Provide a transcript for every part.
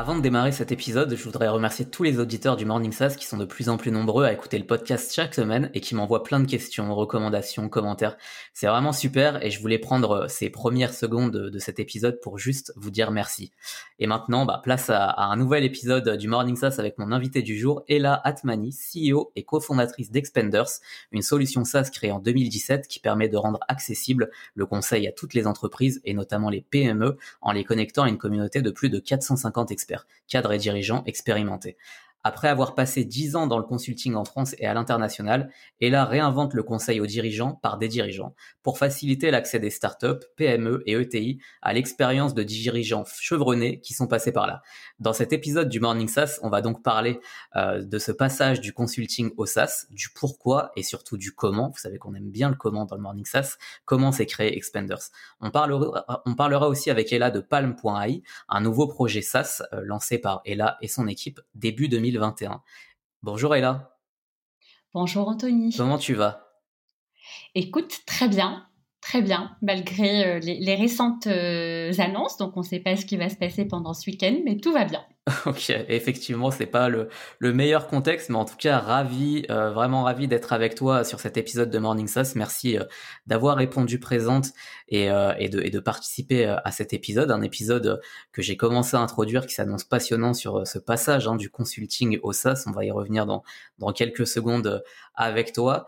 Avant de démarrer cet épisode, je voudrais remercier tous les auditeurs du Morning SaaS qui sont de plus en plus nombreux à écouter le podcast chaque semaine et qui m'envoient plein de questions, recommandations, commentaires. C'est vraiment super et je voulais prendre ces premières secondes de, cet épisode pour juste vous dire merci. Et maintenant, bah, place à, un nouvel épisode du Morning SaaS avec mon invité du jour, Ella Atmani, CEO et cofondatrice d'Expenders, une solution SaaS créée en 2017 qui permet de rendre accessible le conseil à toutes les entreprises et notamment les PME en les connectant à une communauté de plus de 450 experts cadres et dirigeants expérimentés. Après avoir passé 10 ans dans le consulting en France et à l'international, Ella réinvente le conseil aux dirigeants par des dirigeants pour faciliter l'accès des startups, PME et ETI à l'expérience de dirigeants chevronnés qui sont passés par là. Dans cet épisode du Morning SaaS, on va donc parler euh, de ce passage du consulting au SaaS, du pourquoi et surtout du comment. Vous savez qu'on aime bien le comment dans le Morning SaaS. Comment s'est créé Expanders. On parlera, aussi avec Ella de Palm.ai, un nouveau projet SaaS euh, lancé par Ella et son équipe début 2020 2021. Bonjour Ella. Bonjour Anthony. Comment tu vas? Écoute, très bien, très bien, malgré euh, les, récentes euh, annonces. Donc on ne sait pas ce qui va se passer pendant ce week-end, mais tout va bien. Ok, effectivement, c'est pas le, le, meilleur contexte, mais en tout cas, ravi, euh, vraiment ravi d'être avec toi sur cet épisode de Morning SaaS. Merci euh, d'avoir répondu présente et, euh, et, de, et, de, participer à cet épisode, un épisode que j'ai commencé à introduire qui s'annonce passionnant sur ce passage hein, du consulting au SaaS. On va y revenir dans quelques secondes avec toi.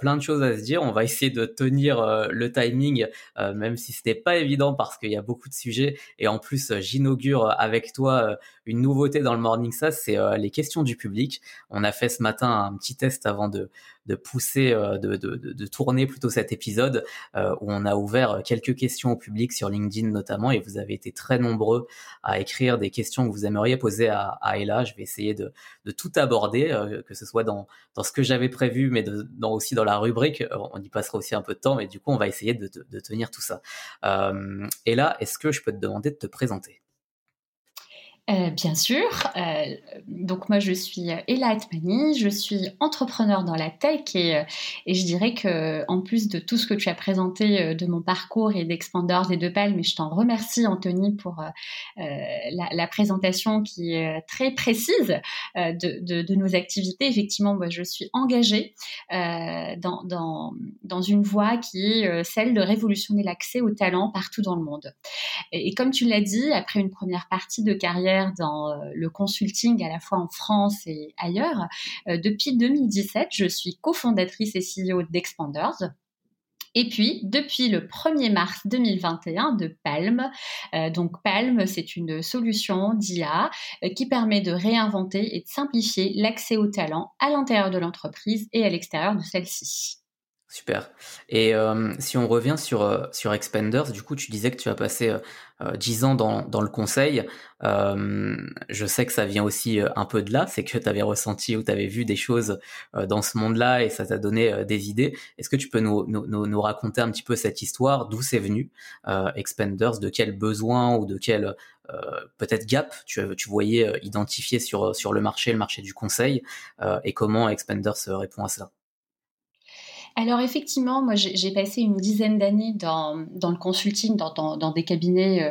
plein de choses à se dire. On va essayer de tenir le timing, même si c'était pas évident parce qu'il y a beaucoup de sujets. Et en plus, j'inaugure avec toi une nouveauté dans le Morning SaaS, c'est euh, les questions du public. On a fait ce matin un petit test avant de, de pousser, euh, de, de, de, tourner plutôt cet épisode euh, où on a ouvert quelques questions au public sur LinkedIn notamment et vous avez été très nombreux à écrire des questions que vous aimeriez poser à, à Ella. Je vais essayer de, de tout aborder, que ce soit dans, dans ce que j'avais prévu, mais dans, aussi dans la rubrique. On y passera aussi un peu de temps, mais du coup, on va essayer de, de tenir tout ça. Euh, et là, est-ce que je peux te demander de te présenter? Euh, bien sûr. Euh, donc moi je suis Ella Atmani, je suis entrepreneur dans la tech et, euh, je dirais que en plus de tout ce que tu as présenté de mon parcours et d'Expanders et de Palme, et je t'en remercie Anthony pour la, présentation qui est très précise de, nos activités. Effectivement, moi je suis engagée dans, dans, une voie qui est celle de révolutionner l'accès aux talents partout dans le monde. Et comme tu l'as dit, après une première partie de carrière dans euh, le consulting à la fois en France et ailleurs. Euh, depuis 2017, je suis cofondatrice et CEO d'Expanders. Et puis, depuis le 1er mars 2021, de Palm. Euh, donc, Palm, c'est une solution d'IA qui permet de réinventer et de simplifier l'accès aux talents à l'intérieur de l'entreprise et à l'extérieur de celle-ci. Super. Et euh, si on revient sur euh, sur Expanders, du coup, tu disais que tu as passé euh, 10 euh, ans dans, dans le conseil. je sais que ça vient aussi un peu de là, c'est que tu avais ressenti ou tu avais vu des choses dans ce monde-là et ça t'a donné des idées. Est-ce que tu peux nous, nous, nous, raconter un petit peu cette histoire, d'où c'est venu Expanders, de quel besoin ou de quel peut-être gap tu, tu voyais identifier sur sur le marché, le marché du conseil, et comment Expanders répond à ça? Alors effectivement, moi j'ai passé une dizaine d'années dans, le consulting, dans, des cabinets euh,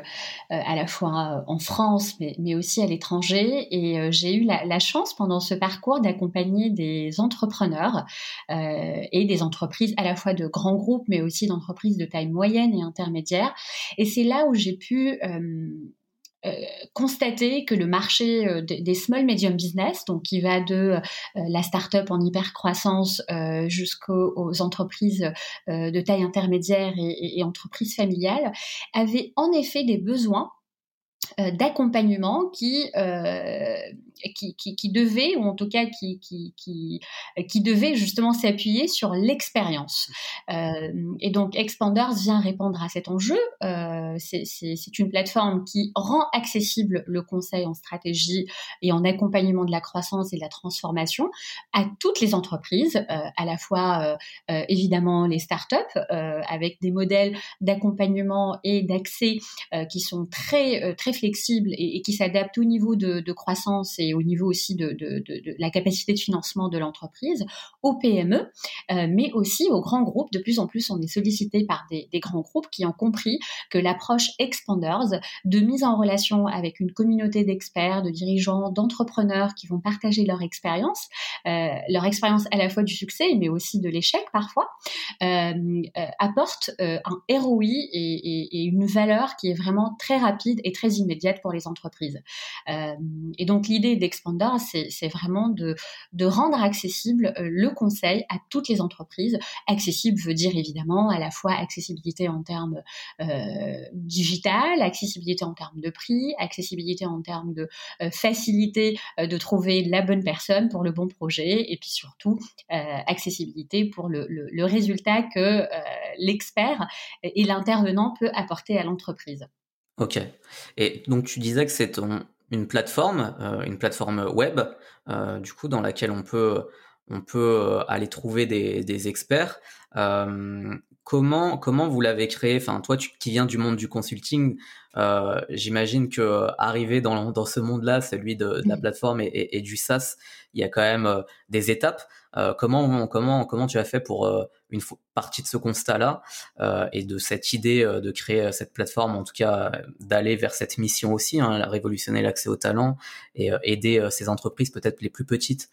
euh, à la fois euh, en France, mais, aussi à l'étranger. Et j'ai eu la, chance pendant ce parcours d'accompagner des entrepreneurs et des entreprises à la fois de grands groupes, mais aussi d'entreprises de taille moyenne et intermédiaire. Et c'est là où j'ai pu euh, constater que le marché euh, des small medium business, donc qui va de euh, la start-up en hyper croissance jusqu'aux entreprises de taille intermédiaire et, et entreprises familiales, avait en effet des besoins d'accompagnement qui, qui, qui, qui, devait, ou en tout cas qui, qui, qui, qui devait justement s'appuyer sur l'expérience. et donc Expanders vient répondre à cet enjeu. C'est une plateforme qui rend accessible le conseil en stratégie et en accompagnement de la croissance et de la transformation à toutes les entreprises, à la fois évidemment les startups avec des modèles d'accompagnement et d'accès euh, qui sont très euh, très flexibles et, et qui s'adaptent au niveau de, de, croissance et au niveau aussi de, la capacité de financement de l'entreprise, aux PME, euh, mais aussi aux grands groupes. De plus en plus, on est sollicité par des, grands groupes qui ont compris que l'approche Expanders de mise en relation avec une communauté d'experts, de dirigeants, d'entrepreneurs qui vont partager leur expérience, euh, leur expérience à la fois du succès mais aussi de l'échec parfois, euh, apporte un ROI et, et, et, une valeur qui est vraiment très rapide et très immédiate pour les entreprises. Et donc l'idée d'Expander, c'est vraiment de, rendre accessible euh, le conseil à toutes les entreprises. Accessible veut dire évidemment à la fois accessibilité en termes euh, digital, accessibilité en termes de prix, accessibilité en termes de euh, facilité de trouver la bonne personne pour le bon projet, et puis surtout accessibilité pour le, résultat que l'expert et l'intervenant peut apporter à l'entreprise. Ok. Et donc tu disais que c'est une plateforme, euh, une plateforme web, euh, du coup dans laquelle on peut on peut euh, aller trouver des, experts. Euh, comment comment vous l'avez créé? Enfin toi tu, qui viens du monde du consulting, euh, j'imagine que arriver dans dans ce monde-là, celui de, de la plateforme et, et, et, du SaaS, il y a quand même des étapes. Euh, comment comment comment tu as fait pour euh, une partie de ce constat-là euh, et de cette idée de créer cette plateforme, en tout cas d'aller vers cette mission aussi, hein, révolutionner l'accès au talent et aider ces entreprises peut-être les plus petites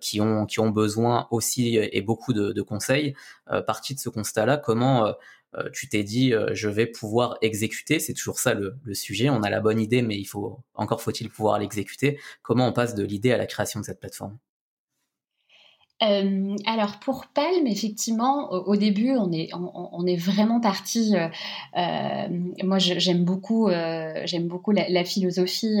qui ont qui ont besoin aussi et beaucoup de, de conseils. partie de ce constat-là, comment tu t'es dit je vais pouvoir exécuter, c'est toujours ça le, le, sujet. On a la bonne idée, mais il faut encore faut-il pouvoir l'exécuter. Comment on passe de l'idée à la création de cette plateforme? Euh, alors pour Palm, effectivement, au, début, on est, on, est vraiment parti. Euh, euh moi, j'aime beaucoup, euh, j'aime beaucoup la, philosophie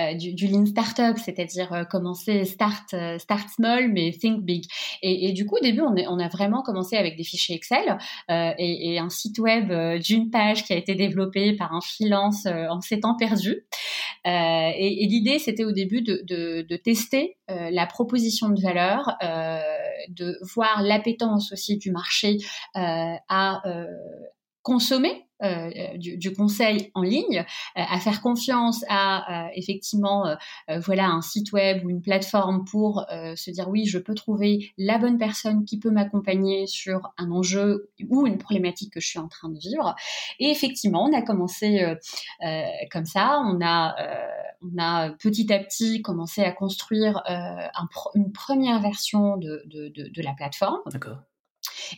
euh, du, Lean Startup, c'est-à-dire commencer start, start small mais think big. Et, du coup, au début, on, est, on a vraiment commencé avec des fichiers Excel et, et, un site web d'une page qui a été développé par un freelance en sept temps perdus. Et, l'idée, c'était au début de, de, tester la proposition de valeur. Euh, de voir l'appétence aussi du marché euh, à euh, consommer euh, du, du, conseil en ligne, euh, à faire confiance à euh, effectivement voilà un site web ou une plateforme pour se dire oui je peux trouver la bonne personne qui peut m'accompagner sur un enjeu ou une problématique que je suis en train de vivre. Et effectivement on a commencé comme ça, on a on a petit à petit commencé à construire un, une première version de, de, de, de la plateforme. D'accord.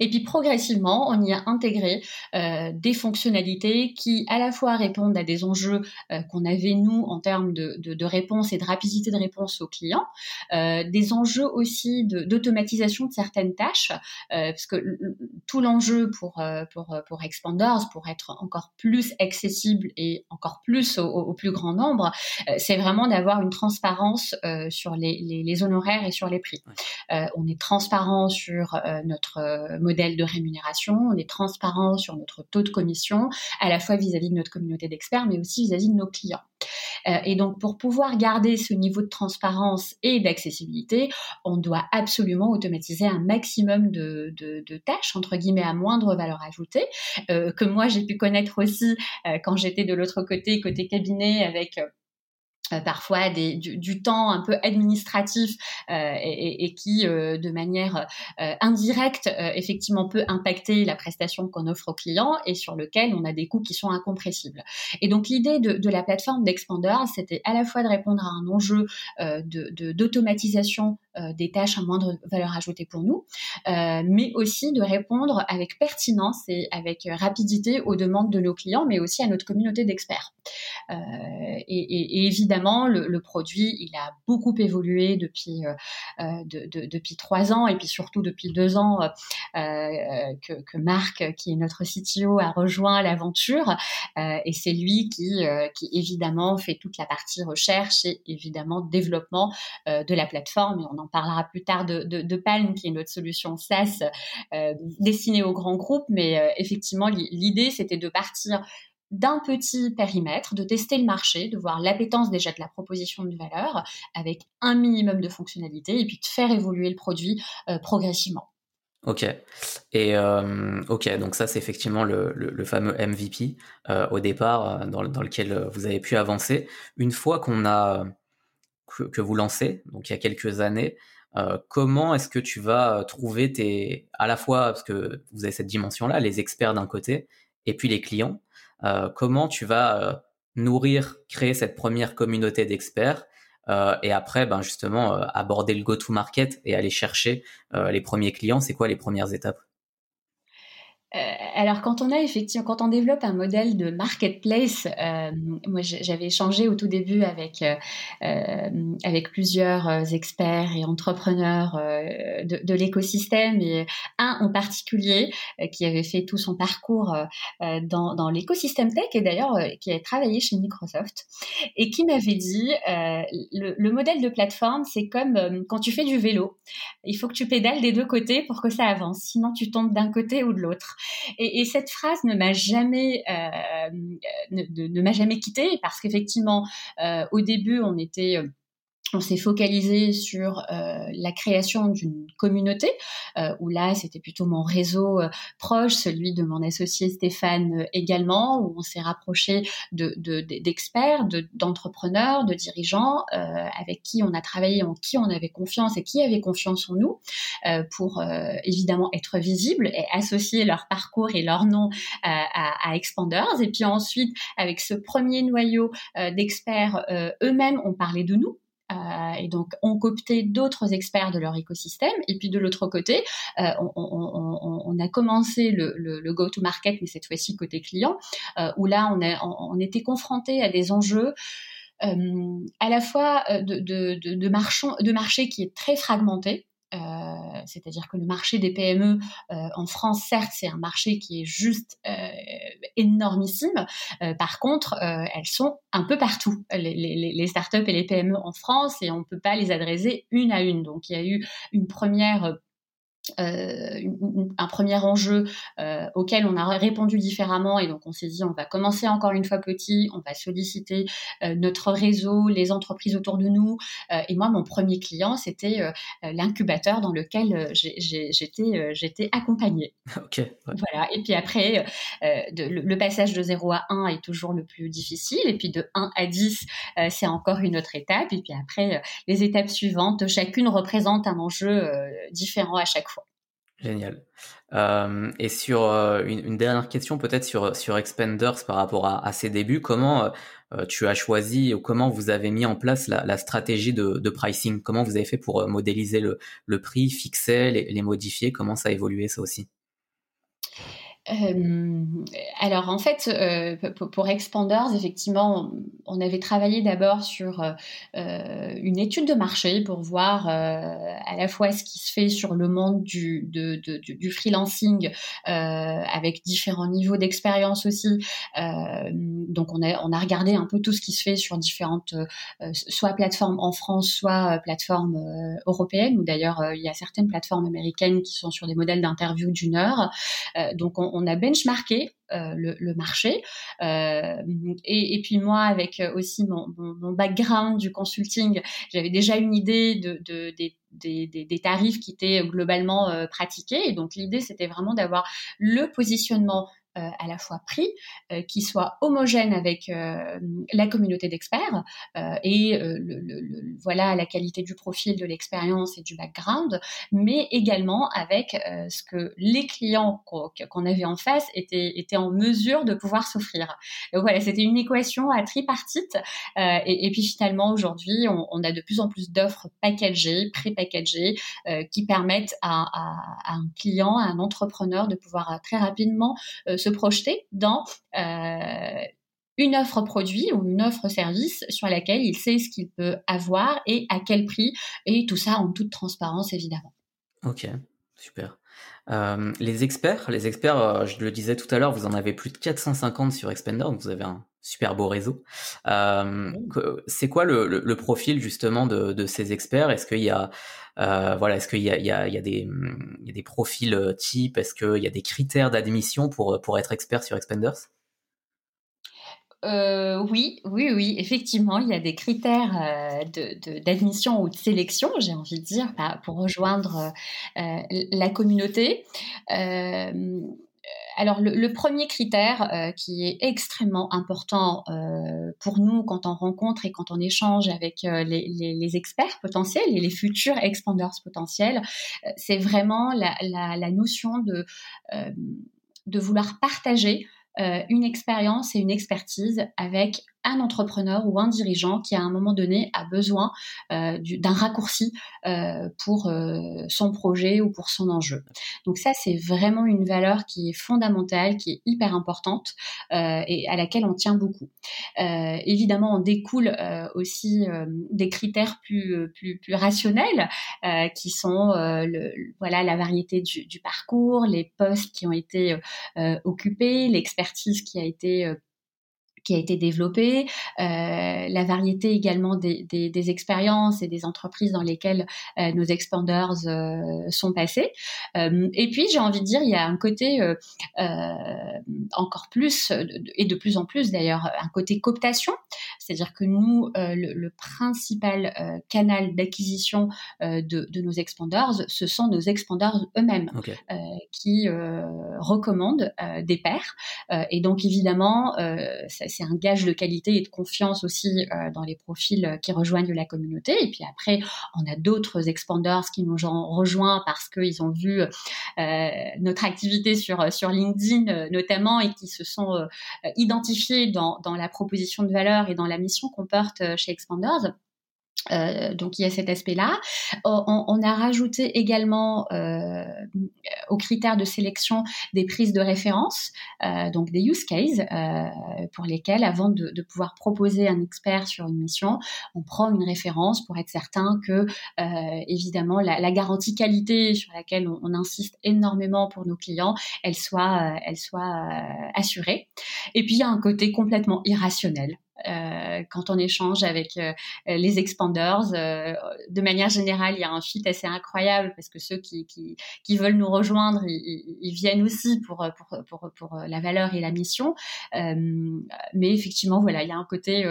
Et puis progressivement, on y a intégré euh, des fonctionnalités qui à la fois répondent à des enjeux euh, qu'on avait nous en termes de, de, de, réponse et de rapidité de réponse aux clients, euh, des enjeux aussi d'automatisation de, de, certaines tâches, euh, parce que tout l'enjeu pour, euh, pour, pour Expanders, pour être encore plus accessible et encore plus au, au plus grand nombre, euh, c'est vraiment d'avoir une transparence sur les, les, les, honoraires et sur les prix. on est transparent sur notre modèle de rémunération, on est transparent sur notre taux de commission, à la fois vis-à-vis de notre communauté d'experts, mais aussi vis-à-vis de nos clients. Euh, et donc, pour pouvoir garder ce niveau de transparence et d'accessibilité, on doit absolument automatiser un maximum de, tâches, entre guillemets, à moindre valeur ajoutée, euh, que moi j'ai pu connaître aussi euh, quand j'étais de l'autre côté, côté cabinet, avec euh, parfois du, temps un peu administratif euh, et, qui, euh, de manière indirecte, effectivement peut impacter la prestation qu'on offre aux clients et sur lequel on a des coûts qui sont incompressibles. Et donc l'idée de, de, la plateforme d'Expander, c'était à la fois de répondre à un enjeu d'automatisation des tâches à moindre valeur ajoutée pour nous, mais aussi de répondre avec pertinence et avec rapidité aux demandes de nos clients, mais aussi à notre communauté d'experts. Et, évidemment, le, produit, il a beaucoup évolué depuis depuis trois ans et puis surtout depuis deux ans que, Marc, qui est notre CTO, a rejoint l'aventure et c'est lui qui évidemment fait toute la partie recherche et évidemment développement euh, de la plateforme. Parlera plus tard de, de, Palm, qui est notre solution SaaS euh, destinée aux grands groupes. Mais euh, effectivement, l'idée, c'était de partir d'un petit périmètre, de tester le marché, de voir l'appétence déjà de la proposition de valeur avec un minimum de fonctionnalités et puis de faire évoluer le produit progressivement. Ok. Et euh, ok, donc ça c'est effectivement le, fameux MVP euh, au départ euh, dans, lequel vous avez pu avancer. Une fois qu'on a que, vous lancez, donc il y a quelques années, comment est-ce que tu vas trouver tes à la fois parce que vous avez cette dimension-là, les experts d'un côté et puis les clients. comment tu vas nourrir, créer cette première communauté d'experts euh, et après, ben justement, euh, aborder le go-to-market et aller chercher euh, les premiers clients, c'est quoi les premières étapes? euh, alors quand on a effectivement, quand on développe un modèle de marketplace, euh, moi j'avais échangé au tout début avec euh, avec plusieurs experts et entrepreneurs de, l'écosystème et un en particulier qui avait fait tout son parcours dans, dans l'écosystème tech et d'ailleurs qui a travaillé chez Microsoft et qui m'avait dit le, le, modèle de plateforme c'est comme quand tu fais du vélo, il faut que tu pédales des deux côtés pour que ça avance, sinon tu tombes d'un côté ou de l'autre. Et, cette phrase ne m'a jamais, euh, ne, ne m'a jamais quittée parce qu'effectivement, euh, au début, on était euh, on s'est focalisé sur euh, la création d'une communauté, euh, où là, c'était plutôt mon réseau euh, proche, celui de mon associé Stéphane également, où on s'est rapproché d'experts, de, d'entrepreneurs, de, dirigeants, avec qui on a travaillé, en qui on avait confiance et qui avaient confiance en nous, pour évidemment être visibles et associer leur parcours et leur nom à, à, Expanders. Et puis ensuite, avec ce premier noyau d'experts, eux-mêmes ont parlé de nous euh, et donc, on coopté d'autres experts de leur écosystème. Et puis, de l'autre côté, euh, on, a commencé le, go-to-market, mais cette fois-ci côté client, euh, où là, on, on, était confronté à des enjeux à la fois de, de, de, marché qui est très fragmenté. Euh, c'est-à-dire que le marché des PME euh, en France, certes, c'est un marché qui est juste euh, énormissime. par contre, elles sont un peu partout, les, les, les, startups et les PME en France, et on ne peut pas les adresser une à une. Donc, il y a eu une première euh, un premier enjeu euh, auquel on a répondu différemment et donc on s'est dit on va commencer encore une fois petit, on va solliciter euh, notre réseau, les entreprises autour de nous et moi mon premier client c'était l'incubateur dans lequel j'étais j'étais accompagnée. Ok. Voilà et puis après de, le, passage de 0 à 1 est toujours le plus difficile et puis de 1 à 10 c'est encore une autre étape et puis après les étapes suivantes chacune représente un enjeu différent à chaque fois. Génial. Euh, et sur euh, une, dernière question peut-être sur sur Expanders par rapport à, à ses débuts, comment euh, tu as choisi ou comment vous avez mis en place la, la stratégie de, de, pricing? Comment vous avez fait pour modéliser le, le prix, fixer, les, les modifier? Comment ça a évolué ça aussi? Euh, alors en fait, euh, pour Expanders, effectivement, on avait travaillé d'abord sur euh, une étude de marché pour voir à la fois ce qui se fait sur le monde du, de, de, du freelancing avec différents niveaux d'expérience aussi. donc on a, on a regardé un peu tout ce qui se fait sur différentes, soit plateformes en France, soit plateformes européennes, ou d'ailleurs il y a certaines plateformes américaines qui sont sur des modèles d'interview d'une heure. donc on, on a benchmarké euh, le, marché. Euh, et, puis moi, avec aussi mon, background du consulting, j'avais déjà une idée de, des, tarifs qui étaient globalement euh, pratiqués. Et donc l'idée, c'était vraiment d'avoir le positionnement à la fois prix, qui soit homogène avec la communauté d'experts et le, voilà la qualité du profil, de l'expérience et du background, mais également avec ce que les clients qu'on avait en face étaient, étaient en mesure de pouvoir s'offrir. Donc voilà, c'était une équation à tripartite. Et, et, puis finalement, aujourd'hui, on, on, a de plus en plus d'offres packagées, pré-packagées, qui permettent à, à, un client, à un entrepreneur de pouvoir euh, très rapidement euh, se projeter dans euh, une offre produit ou une offre service sur laquelle il sait ce qu'il peut avoir et à quel prix, et tout ça en toute transparence évidemment. Ok, super. les experts, les experts, je le disais tout à l'heure, vous en avez plus de 450 sur Expender, donc vous avez un super beau réseau. c'est quoi le, profil justement de, ces experts? Est-ce qu'il y a euh, voilà, est-ce qu'il y a, il y, a, des, profils euh, types? Est-ce qu'il y a des critères d'admission pour, pour être expert sur Expanders? Euh, oui, oui, oui, effectivement, il y a des critères euh, d'admission ou de sélection, j'ai envie de dire, bah, pour rejoindre euh, la communauté. Alors le, premier critère euh, qui est extrêmement important euh, pour nous quand on rencontre et quand on échange avec euh, les, experts potentiels et les futurs expanders potentiels, c'est vraiment la, notion de vouloir partager une expérience et une expertise avec un entrepreneur ou un dirigeant qui à un moment donné a besoin euh, d'un raccourci euh, pour euh, son projet ou pour son enjeu. Donc ça, c'est vraiment une valeur qui est fondamentale, qui est hyper importante et à laquelle on tient beaucoup. évidemment, on découle aussi des critères plus, rationnels qui sont voilà, la variété du, parcours, les postes qui ont été occupés, l'expertise qui a été qui a été développée, euh, la variété également des, des, des, expériences et des entreprises dans lesquelles euh, nos expanders euh, sont passés. Euh, et puis, j'ai envie de dire, il y a un côté euh, encore plus, et de plus en plus d'ailleurs, un côté cooptation, c'est-à-dire que nous, le, le, principal canal d'acquisition de, de, nos expanders, ce sont nos expanders eux-mêmes qui recommandent des pairs. et donc, évidemment, ça, c'est un gage de qualité et de confiance aussi euh, dans les profils euh, qui rejoignent la communauté. Et puis après, on a d'autres expanders qui nous ont rejoints parce qu'ils ont vu euh, notre activité sur sur LinkedIn notamment et qui se sont identifiés dans, dans la proposition de valeur et dans la mission qu'on porte chez Expanders. Euh, donc il y a cet aspect-là. On, on, a rajouté également euh, aux critères de sélection des prises de référence, euh, donc des use cases euh, pour lesquels, avant de, de, pouvoir proposer un expert sur une mission, on prend une référence pour être certain que, euh, évidemment, la, la, garantie qualité sur laquelle on, on, insiste énormément pour nos clients, elle soit, elle soit assurée. Et puis il y a un côté complètement irrationnel euh, quand on échange avec euh, les expanders. Euh, de manière générale, il y a un fit assez incroyable parce que ceux qui, qui, veulent nous rejoindre, ils, ils, viennent aussi pour, pour, pour, pour, la valeur et la mission. mais effectivement, voilà, il y a un côté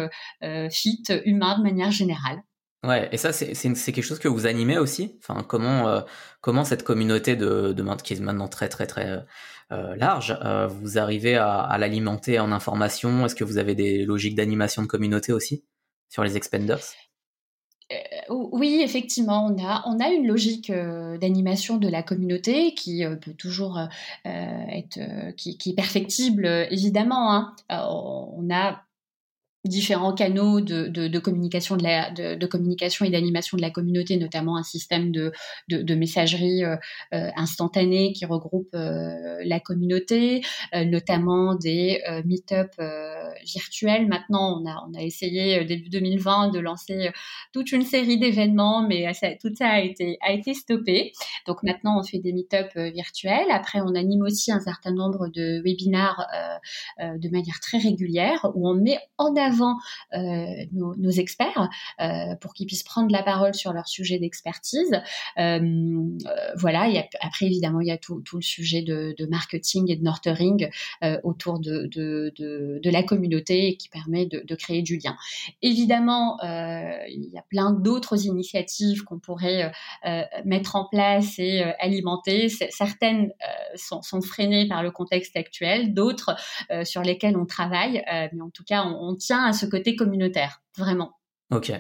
fit humain de manière générale. Ouais, et ça, c'est quelque chose que vous animez aussi? Enfin, comment comment cette communauté de, de qui est maintenant très très très euh, large, euh, vous arrivez à, l'alimenter en information Est-ce que vous avez des logiques d'animation de communauté aussi sur les expanders euh, oui, effectivement, on a, on a une logique d'animation de la communauté qui peut toujours être, qui, est perfectible, évidemment. Hein. on a différents canaux de, de, de communication de, la, de, de communication et d'animation de la communauté, notamment un système de, de messagerie euh, euh, instantanée qui regroupe euh, la communauté, notamment des meet-up virtuels. Maintenant, on a, on a essayé début 2020 de lancer toute une série d'événements, mais ça, tout ça a été, a été stoppé. Donc maintenant, on fait des meet-up virtuels. Après, on anime aussi un certain nombre de webinars de manière très régulière où on met en avant avant nos, experts pour qu'ils puissent prendre la parole sur leur sujet d'expertise. voilà, et après évidemment il y a tout, le sujet de, marketing et de nurturing autour de, la communauté qui permet de, créer du lien. Évidemment, il y a plein d'autres initiatives qu'on pourrait mettre en place et alimenter. Certaines sont, freinées par le contexte actuel, d'autres euh, sur lesquelles on travaille, euh, mais en tout cas, on, tient à ce côté communautaire, vraiment. Ok.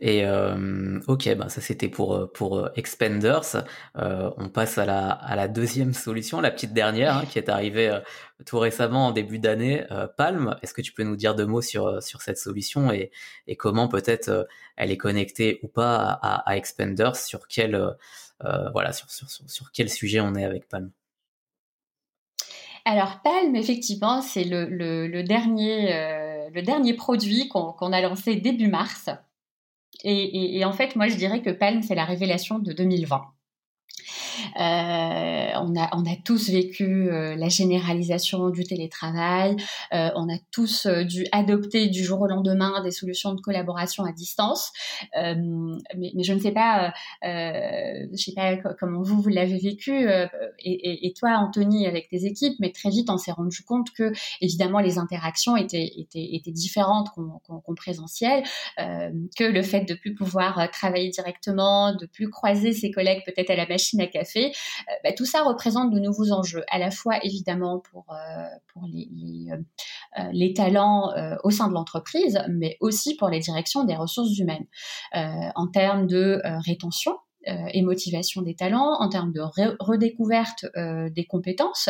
Et euh, ok, bah ça c'était pour pour Expanders. on passe à la à la deuxième solution, la petite dernière hein, qui est arrivée tout récemment en début d'année. Palm. Est-ce que tu peux nous dire deux mots sur sur cette solution et et comment peut-être elle est connectée ou pas à, à Expanders Sur quel voilà sur, sur sur quel sujet on est avec Palm? Alors Palm, effectivement, c'est le, dernier, euh, le dernier produit qu'on a lancé début mars. et, en fait, moi, je dirais que Palm, c'est la révélation de 2020. Euh, on, a, on a tous vécu euh, la généralisation du télétravail, euh, on a tous dû adopter du jour au lendemain des solutions de collaboration à distance. Mais, je ne sais pas, je sais pas comment vous, vous l'avez vécu, et, toi, Anthony, avec tes équipes, mais très vite, on s'est rendu compte que, évidemment, les interactions étaient, étaient, étaient différentes qu'en présentiel, que le fait de plus pouvoir travailler directement, de plus croiser ses collègues peut-être à la machine à café, euh, bah, tout ça représente de nouveaux enjeux, à la fois évidemment pour, euh, les, les, euh, talents au sein de l'entreprise, mais aussi pour les directions des ressources humaines. en termes de rétention, et motivation des talents, en termes de redécouverte euh, des compétences,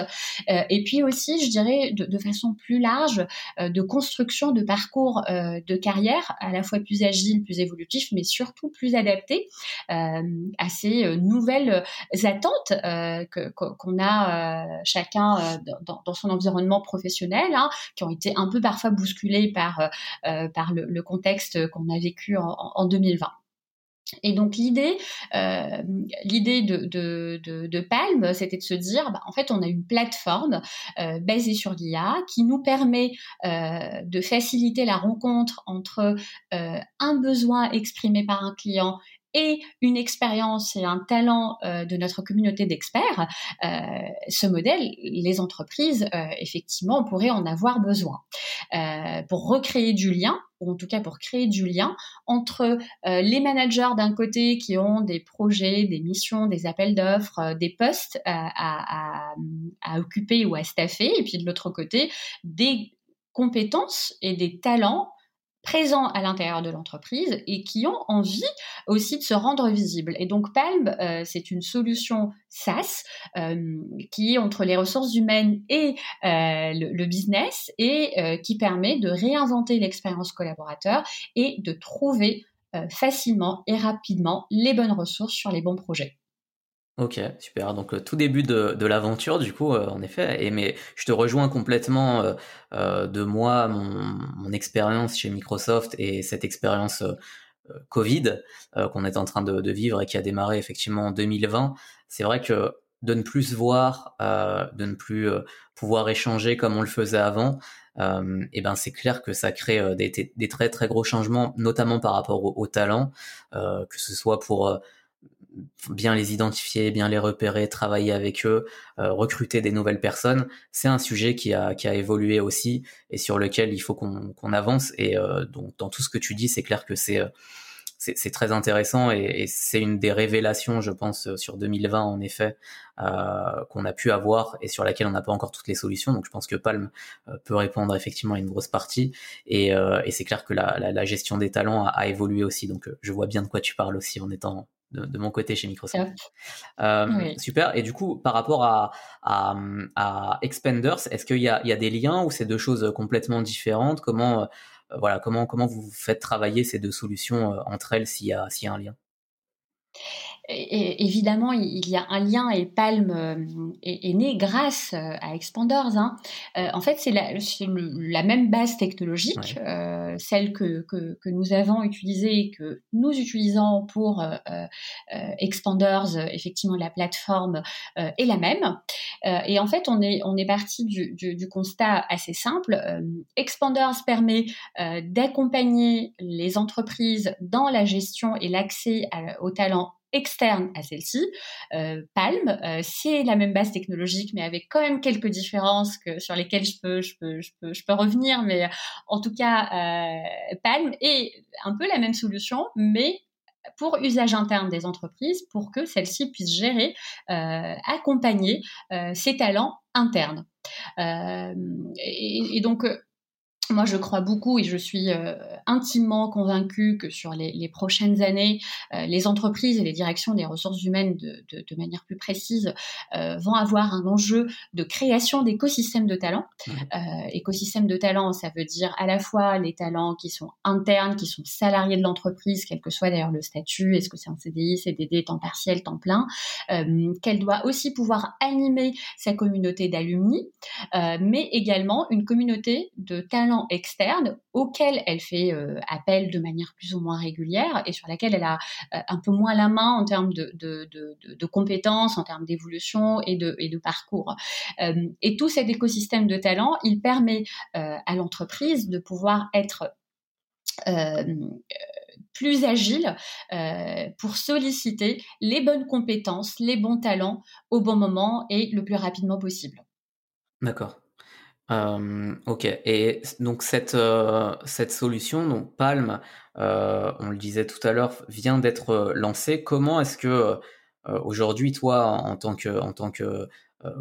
euh, et puis aussi, je dirais, de, de façon plus large, de construction de parcours de carrière à la fois plus agile, plus évolutif, mais surtout plus adapté à ces nouvelles attentes qu'on a chacun dans, dans, son environnement professionnel, hein, qui ont été un peu parfois bousculées par, par le, le contexte qu'on a vécu en, en 2020. Et donc l'idée, euh, l'idée de, de, Palm, c'était de se dire, bah, en fait, on a une plateforme euh, basée sur l'IA qui nous permet euh, de faciliter la rencontre entre un besoin exprimé par un client et une expérience et un talent euh, de notre communauté d'experts, euh, ce modèle, les entreprises, euh, effectivement, pourraient en avoir besoin. Pour recréer du lien ou en tout cas pour créer du lien entre les managers d'un côté qui ont des projets, des missions, des appels d'offres, des postes à, à, à, occuper ou à staffer, et puis de l'autre côté, des compétences et des talents présents à l'intérieur de l'entreprise et qui ont envie aussi de se rendre visibles. Et donc Palm, euh, c'est une solution SaaS euh, qui est entre les ressources humaines et euh, le, business et qui permet de réinventer l'expérience collaborateur et de trouver facilement et rapidement les bonnes ressources sur les bons projets. Ok, super. Donc tout début de, l'aventure, du coup, en effet. Et mais je te rejoins complètement euh, de moi, mon, expérience chez Microsoft et cette expérience Covid qu'on est en train de, vivre et qui a démarré effectivement en 2020. C'est vrai que de ne plus se voir, de ne plus pouvoir échanger comme on le faisait avant, euh, et ben c'est clair que ça crée des, des, très très gros changements, notamment par rapport aux au talents, euh, que ce soit pour bien les identifier, bien les repérer, travailler avec eux, euh, recruter des nouvelles personnes, c'est un sujet qui a, qui a évolué aussi et sur lequel il faut qu'on avance. Et euh, donc dans tout ce que tu dis, c'est clair que c'est euh, c'est très intéressant et, c'est une des révélations, je pense, sur 2020 en effet, euh, qu'on a pu avoir et sur laquelle on n'a pas encore toutes les solutions. Donc je pense que Palm peut répondre effectivement à une grosse partie et, euh, et c'est clair que la, la, la, gestion des talents a, a évolué aussi. Donc je vois bien de quoi tu parles aussi en étant de, mon côté chez Microsoft. Euh, super. Et du coup, par rapport à, à, Expanders, est-ce qu'il y a, y a, des liens ou c'est deux choses complètement différentes? Comment, euh, voilà, comment, comment vous faites travailler ces deux solutions euh, entre elles s'il y, y a un lien? Évidemment, il y a un lien et Palm euh, est, né grâce euh, à Expanders. Hein. Euh, en fait, c'est la, la, même base technologique, celle que, que, que, nous avons utilisée et que nous utilisons pour Expanders. Effectivement, la plateforme est la même. et en fait, on est, on est parti du, du, du constat assez simple. Expanders permet d'accompagner les entreprises dans la gestion et l'accès aux talents externe à celle-ci. Euh, Palm, euh, c'est la même base technologique, mais avec quand même quelques différences que, sur lesquelles je peux, je peux, je peux, je peux revenir. Mais en tout cas, euh, Palm est un peu la même solution, mais pour usage interne des entreprises, pour que celles-ci puissent gérer, euh, accompagner euh, ces talents internes. Euh, et, donc, moi, je crois beaucoup et je suis euh, intimement convaincue que sur les, les prochaines années, euh, les entreprises et les directions des ressources humaines, de, de, de manière plus précise, euh, vont avoir un enjeu de création d'écosystèmes de talents. écosystème de talents, ça veut dire à la fois les talents qui sont internes, qui sont salariés de l'entreprise, quel que soit d'ailleurs le statut, est-ce que c'est un CDI, CDD, temps partiel, temps plein, qu'elle doit aussi pouvoir animer sa communauté d'alumni, mais également une communauté de talents externe auquel elle fait euh, appel de manière plus ou moins régulière et sur laquelle elle a euh, un peu moins la main en termes de, compétences, en termes d'évolution et de, et de parcours. Euh, et tout cet écosystème de talents, il permet à l'entreprise de pouvoir être plus agile pour solliciter les bonnes compétences, les bons talents au bon moment et le plus rapidement possible. D'accord. Euh, ok. Et donc cette euh, cette solution, donc Palm, euh, on le disait tout à l'heure, vient d'être lancée. Comment est-ce que aujourd'hui, toi, en tant que en tant que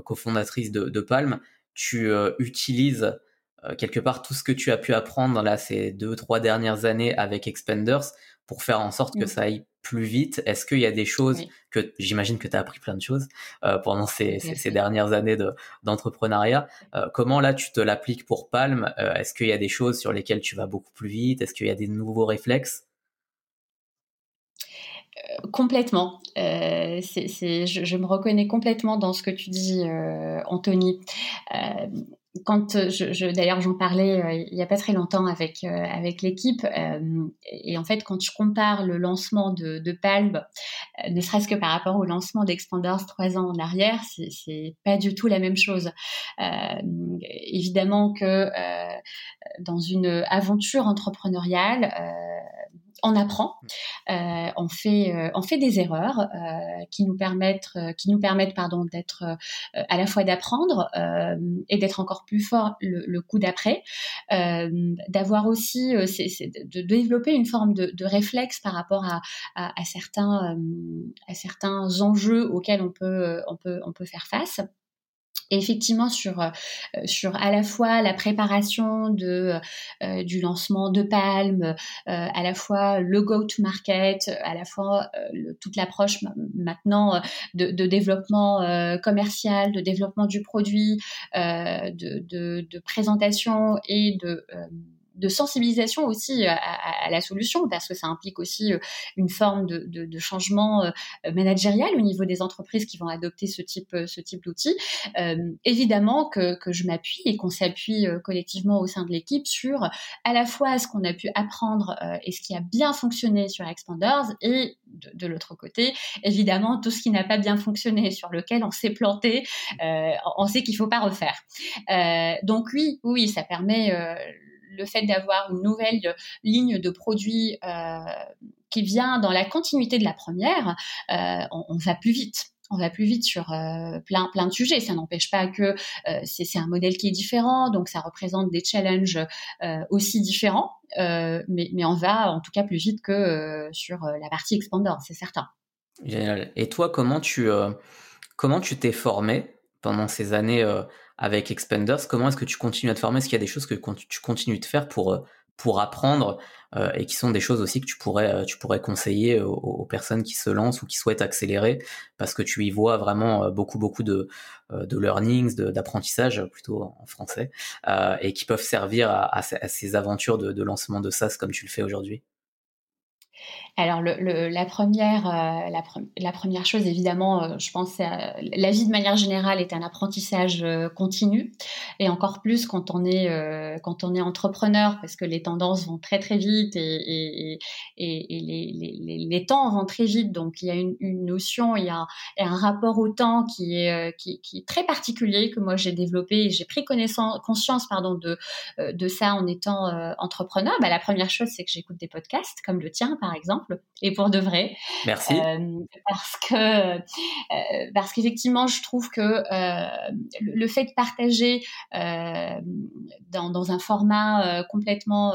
cofondatrice de, Palm, tu utilises quelque part tout ce que tu as pu apprendre là ces deux trois dernières années avec Expanders pour faire en sorte que ça aille plus vite? Est-ce qu'il y a des choses que j'imagine que tu as appris plein de choses euh, pendant ces, ces, dernières années d'entrepreneuriat? Euh, Comment là tu te l'appliques pour Palm? Euh, Est-ce qu'il y a des choses sur lesquelles tu vas beaucoup plus vite? Est-ce qu'il y a des nouveaux réflexes? Complètement. Euh, je, me reconnais complètement dans ce que tu dis, euh, Anthony. Euh, quand d'ailleurs j'en parlais il y a pas très longtemps avec l'équipe et en fait quand je compare le lancement de, de Palm, ne serait-ce que par rapport au lancement d'Expanders trois ans en arrière, c'est pas du tout la même chose. évidemment que dans une aventure entrepreneuriale on apprend, euh, on fait euh, on fait des erreurs euh, qui nous permettent qui nous permettent pardon d'être à la fois d'apprendre et d'être encore plus fort le, coup d'après, d'avoir aussi de, développer une forme de, réflexe par rapport à, à certains à certains enjeux auxquels on peut on peut on peut faire face effectivement sur euh, sur à la fois la préparation de euh, du lancement de Palm, euh, à la fois le go to market, à la fois toute l'approche maintenant de, de développement commercial, de développement du produit, de, de, de, présentation et de de sensibilisation aussi à, la solution, parce que ça implique aussi euh, une forme de, de, changement euh, managérial au niveau des entreprises qui vont adopter ce type, euh, ce type d'outils. évidemment que, que je m'appuie et qu'on s'appuie collectivement au sein de l'équipe sur à la fois ce qu'on a pu apprendre et ce qui a bien fonctionné sur Expanders et de, l'autre côté, évidemment, tout ce qui n'a pas bien fonctionné, sur lequel on s'est planté, on sait qu'il faut pas refaire. donc oui, oui, ça permet le fait d'avoir une nouvelle ligne de produits euh, qui vient dans la continuité de la première, euh, on, va plus vite on va plus vite sur euh, plein plein de sujets. Ça n'empêche pas que c'est un modèle qui est différent, donc ça représente des challenges aussi différents, mais, mais on va en tout cas plus vite que sur la partie expander, c'est certain. Génial. Et toi, comment tu comment tu t'es formé pendant ces années avec Expanders, comment est-ce que tu continues à te former? Est-ce qu'il y a des choses que tu continues de faire pour euh, pour apprendre euh, et qui sont des choses aussi que tu pourrais euh, tu pourrais conseiller aux, personnes qui se lancent ou qui souhaitent accélérer? Parce que tu y vois vraiment beaucoup beaucoup de de learnings d'apprentissage plutôt en français et qui peuvent servir à, à, ces aventures de, de lancement de SaaS comme tu le fais aujourd'hui alors le, la, première, euh, la, la, première chose, évidemment, euh, je pense, la vie de manière générale est un apprentissage euh, continu, et encore plus quand on est quand on est entrepreneur, parce que les tendances vont très très vite et, et, et, et les, les, les, temps vont très vite. Donc il y a une, une notion, il y a un, rapport au temps qui est qui, qui est très particulier que moi j'ai développé et j'ai pris connaissance, conscience pardon de de ça en étant entrepreneur. Bah, la première chose, c'est que j'écoute des podcasts comme le tien par exemple, et pour de vrai. Merci. Euh, parce que euh, parce qu'effectivement, je trouve que euh, le, fait de partager dans, dans, un format complètement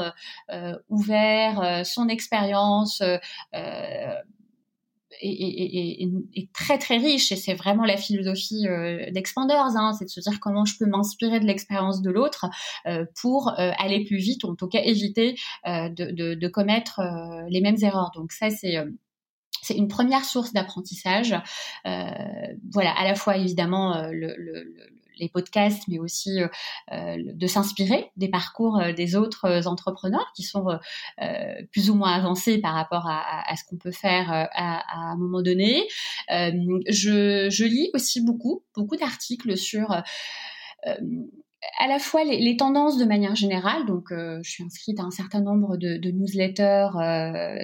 ouvert son expérience est, très très riche et c'est vraiment la philosophie euh, d'Expanders, hein, c'est de se dire comment je peux m'inspirer de l'expérience de l'autre euh, pour euh, aller plus vite ou en tout cas éviter de, de, commettre les mêmes erreurs. Donc ça c'est c'est une première source d'apprentissage. voilà, à la fois évidemment le, les podcasts, mais aussi euh, euh, de s'inspirer des parcours euh, des autres entrepreneurs qui sont plus ou moins avancés par rapport à, ce qu'on peut faire à, un moment donné. Je, je, lis aussi beaucoup, beaucoup d'articles sur à la fois les, tendances de manière générale, donc je suis inscrite à un certain nombre de, newsletters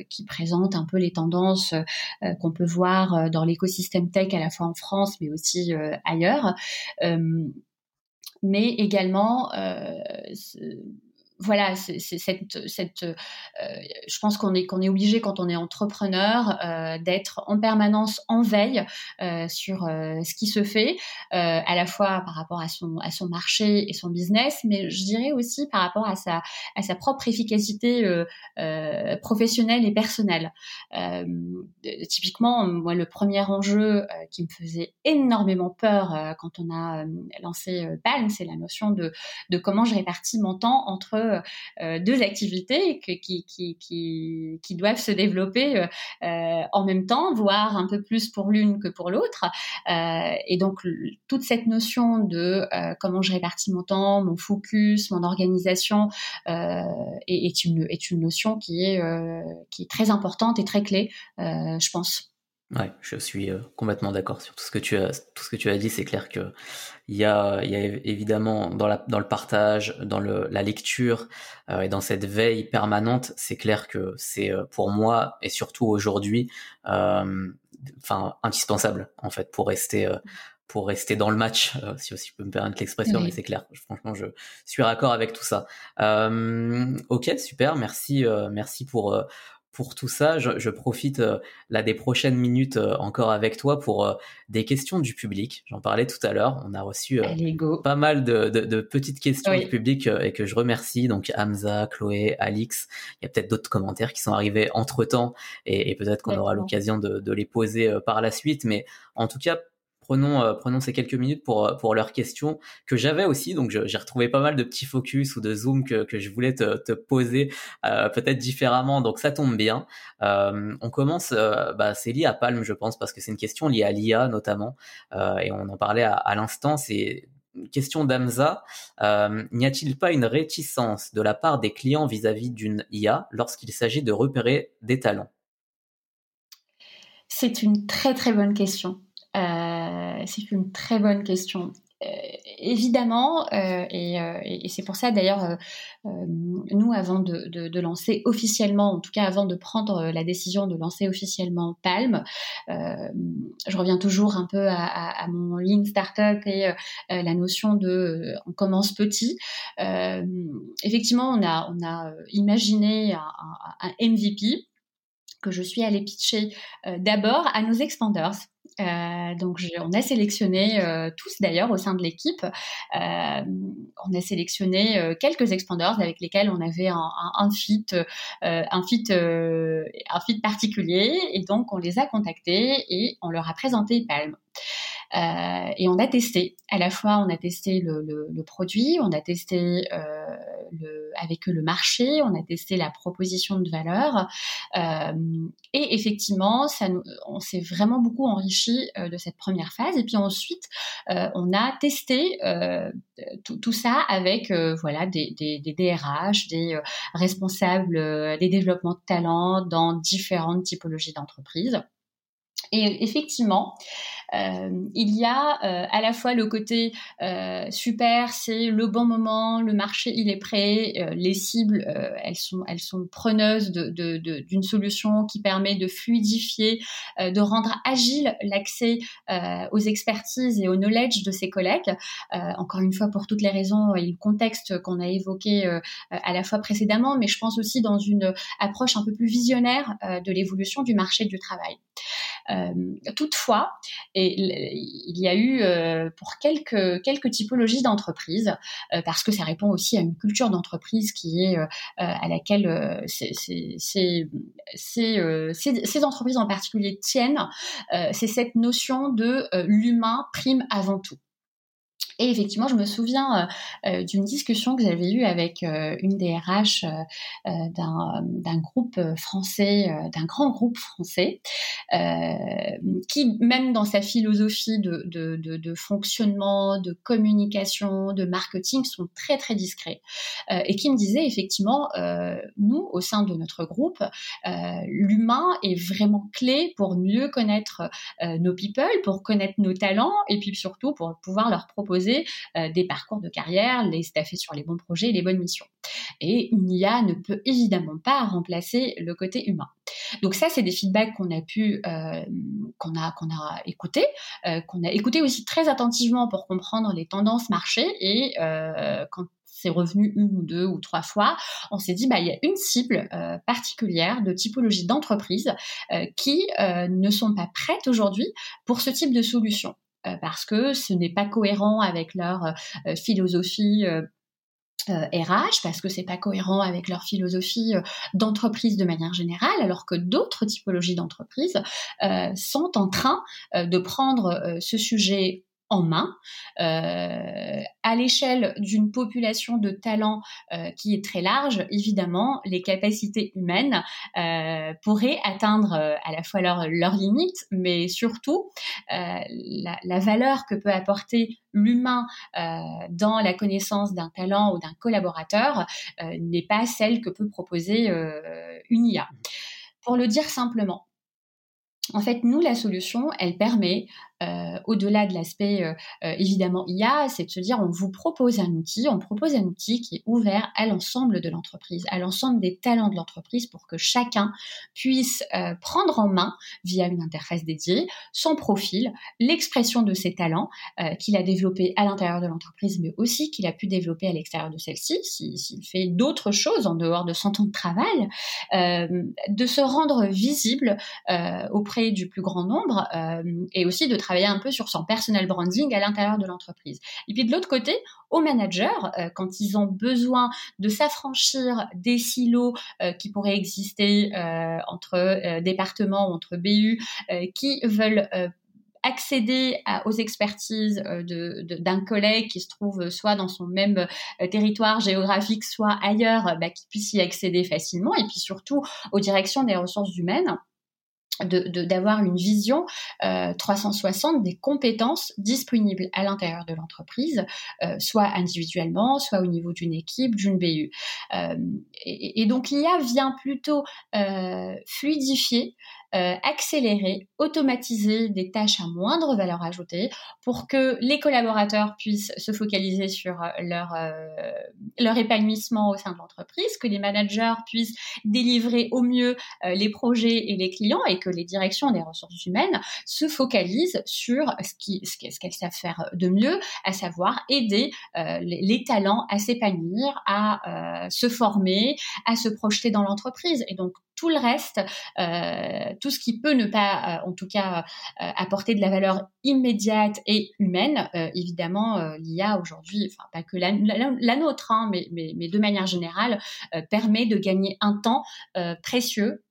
qui présentent un peu les tendances qu'on peut voir dans l'écosystème tech à la fois en France mais aussi ailleurs, mais également voilà, c'est cette, cette euh, je pense qu'on est qu'on est obligé quand on est entrepreneur euh, d'être en permanence en veille euh, sur ce qui se fait, à la fois par rapport à son à son marché et son business, mais je dirais aussi par rapport à sa à sa propre efficacité professionnelle et personnelle. typiquement, moi, le premier enjeu qui me faisait énormément peur quand on a lancé Palm, c'est la notion de de comment je répartis mon temps entre euh, deux activités qui, qui, qui, doivent se développer euh, euh, en même temps, voire un peu plus pour l'une que pour l'autre. et donc, toute cette notion de comment je répartis mon temps, mon focus, mon organisation est, une, est une notion qui est, qui est très importante et très clé, je pense. Ouais, je suis euh, complètement d'accord sur tout ce que tu as, tout ce que tu as dit. C'est clair que il y a, il y a évidemment dans la, dans le partage, dans le, la lecture euh, et dans cette veille permanente, c'est clair que c'est euh, pour moi et surtout aujourd'hui, enfin indispensable en fait pour rester pour rester dans le match, si aussi je peux me permettre l'expression, mais c'est clair. Franchement, je suis raccord avec tout ça. ok, super, merci, merci pour pour tout ça, je, profite euh, là des prochaines minutes euh, encore avec toi pour euh, des questions du public. J'en parlais tout à l'heure. On a reçu pas mal de, petites questions du public et que je remercie. Donc Hamza, Chloé, Alix. Il y a peut-être d'autres commentaires qui sont arrivés entre temps et, peut-être qu'on aura l'occasion de, de, les poser par la suite. Mais en tout cas, prenons, euh, prenons ces quelques minutes pour, euh, pour leurs questions que j'avais aussi. Donc, j'ai retrouvé pas mal de petits focus ou de zoom que, que je voulais te, te poser euh, peut-être différemment. Donc, ça tombe bien. on commence, bah, c'est lié à Palm, je pense, parce que c'est une question liée à l'IA notamment. et on en parlait à, l'instant. C'est question d'Amza. N'y a-t-il pas une réticence de la part des clients vis-à-vis d'une IA lorsqu'il s'agit de repérer des talents? C'est une très très bonne question. Euh, c'est une très bonne question. Euh, évidemment, euh, et, c'est pour ça d'ailleurs, nous, avant de, lancer officiellement, en tout cas avant de prendre la décision de lancer officiellement Palm, je reviens toujours un peu à, mon Lean Startup et la notion de on commence petit. effectivement, on a, on a imaginé un MVP que je suis allée pitcher d'abord à nos expanders euh, donc on a sélectionné euh, tous d'ailleurs au sein de l'équipe, euh, on a sélectionné quelques expanders avec lesquels on avait un, un, fit, un fit, un fit particulier et donc on les a contactés et on leur a présenté Palm. et on a testé. À la fois, on a testé le, produit, on a testé le, avec le marché, on a testé la proposition de valeur et effectivement, ça nous, on s'est vraiment beaucoup enrichi de cette première phase. Et puis ensuite, on a testé tout, tout, ça avec voilà des, des, des, DRH, des responsables des développements de talent dans différentes typologies d'entreprises. Et effectivement, euh, il y a euh, à la fois le côté euh, super, c'est le bon moment, le marché il est prêt, les cibles elles sont elles sont preneuses d'une de, de, solution qui permet de fluidifier, de rendre agile l'accès aux expertises et au knowledge de ses collègues. encore une fois pour toutes les raisons et le contexte qu'on a évoqué à la fois précédemment, mais je pense aussi dans une approche un peu plus visionnaire de l'évolution du marché du travail. Toutefois, et il y a eu euh, pour quelques, quelques typologies d'entreprises, euh, parce que ça répond aussi à une culture d'entreprise qui est euh, à laquelle ces entreprises en particulier tiennent, c'est cette notion de l'humain prime avant tout. Et effectivement, je me souviens euh, euh, d'une discussion que j'avais eue avec euh, une des RH d'un groupe français, d'un grand groupe français, qui, même dans sa philosophie de, de, de, de, fonctionnement, de communication, de marketing, sont très très discrets. et qui me disait effectivement, nous, au sein de notre groupe, l'humain est vraiment clé pour mieux connaître nos people, pour connaître nos talents, et puis surtout pour pouvoir leur proposer euh, des parcours de carrière, les staffer sur les bons projets, les bonnes missions. Et une IA ne peut évidemment pas remplacer le côté humain. Donc ça, c'est des feedbacks qu'on a pu, euh, qu'on a, qu'on écouté, euh, qu'on a écouté aussi très attentivement pour comprendre les tendances marché. Et quand c'est revenu une ou deux ou trois fois, on s'est dit bah il y a une cible particulière de typologie d'entreprise qui ne sont pas prêtes aujourd'hui pour ce type de solution. Euh, parce que ce n'est pas cohérent avec leur euh, philosophie. RH parce que c'est pas cohérent avec leur philosophie d'entreprise de manière générale, alors que d'autres typologies d'entreprises sont en train de prendre ce sujet en main euh, à l'échelle d'une population de talents euh, qui est très large. Évidemment, les capacités humaines euh, pourraient atteindre à la fois leurs leur limites, mais surtout la, la, valeur que peut apporter l'humain dans la connaissance d'un talent ou d'un collaborateur n'est pas celle que peut proposer une IA. Pour le dire simplement, en fait, nous, la solution, elle permet euh, au-delà de l'aspect euh, euh, évidemment IA, c'est de se dire on vous propose un outil, on propose un outil qui est ouvert à l'ensemble de l'entreprise, à l'ensemble des talents de l'entreprise pour que chacun puisse prendre en main via une interface dédiée son profil, l'expression de ses talents qu'il a développé à l'intérieur de l'entreprise, mais aussi qu'il a pu développer à l'extérieur de celle-ci, s'il fait d'autres choses en dehors de son temps de travail, de se rendre visible auprès du plus grand nombre et aussi de travailler un peu sur son personal branding à l'intérieur de l'entreprise. Et puis de l'autre côté, aux managers, euh, quand ils ont besoin de s'affranchir des silos euh, qui pourraient exister euh, entre départements ou entre BU, qui veulent accéder aux expertises d'un collègue qui se trouve soit dans son même territoire géographique, soit ailleurs, bah, qui puisse y accéder facilement, et puis surtout aux directions des ressources humaines d'avoir une vision 360 euh, des compétences disponibles à l'intérieur de l'entreprise, euh, soit individuellement, soit au niveau d'une équipe, d'une BU. Euh, et, et, donc l'IA vient plutôt fluidifier euh, accélérer, automatiser des tâches à moindre valeur ajoutée pour que les collaborateurs puissent se focaliser sur euh, leur, euh, leur épanouissement au sein de l'entreprise, que les managers puissent délivrer au mieux les projets et les clients et que les directions des ressources humaines se focalisent sur ce qu'elles ce qu'elles savent faire de mieux, à savoir aider les, les, talents à s'épanouir, à se former, à se projeter dans l'entreprise. Et donc tout le reste, tout ce qui peut ne pas, en tout cas, apporter de la valeur immédiate et humaine, évidemment, l'IA aujourd'hui, enfin pas que la, nôtre, hein, mais, mais, mais, de manière générale, permet de gagner un temps précieux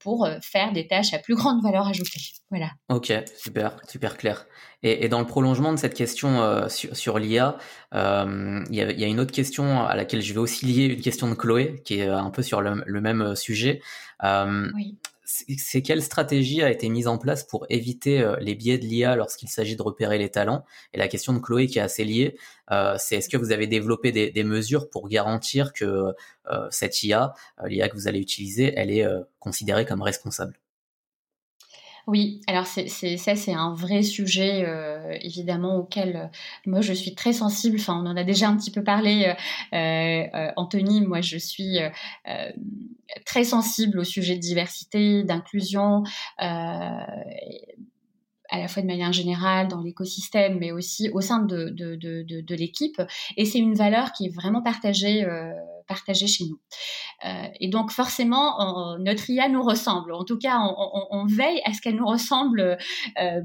pour faire des tâches à plus grande valeur ajoutée. Voilà. Ok, super, super clair. Et, et dans le prolongement de cette question sur, sur l'IA, il y, y, a une autre question à laquelle je vais aussi lier une question de Chloé, qui est un peu sur le, le même sujet. Oui c'est quelle stratégie a été mise en place pour éviter euh, les biais de l'IA lorsqu'il s'agit de repérer les talents? Et la question de Chloé qui est assez liée, euh, c'est est-ce que vous avez développé des, mesures pour garantir que euh, cette IA, l'IA que vous allez utiliser, elle est considérée comme responsable? Oui, alors c'est, ça, c'est un vrai sujet euh, évidemment auquel euh, moi je suis très sensible. Enfin, on en a déjà un petit peu parlé, euh, Anthony. Moi, je suis très sensible au sujet de diversité, d'inclusion à la fois de manière générale dans l'écosystème, mais aussi au sein de, de, de, de, l'équipe. Et c'est une valeur qui est vraiment partagée, euh, partagée chez nous. Euh, et donc forcément, notre IA nous ressemble. En tout cas, on, on, veille à ce qu'elle nous ressemble euh,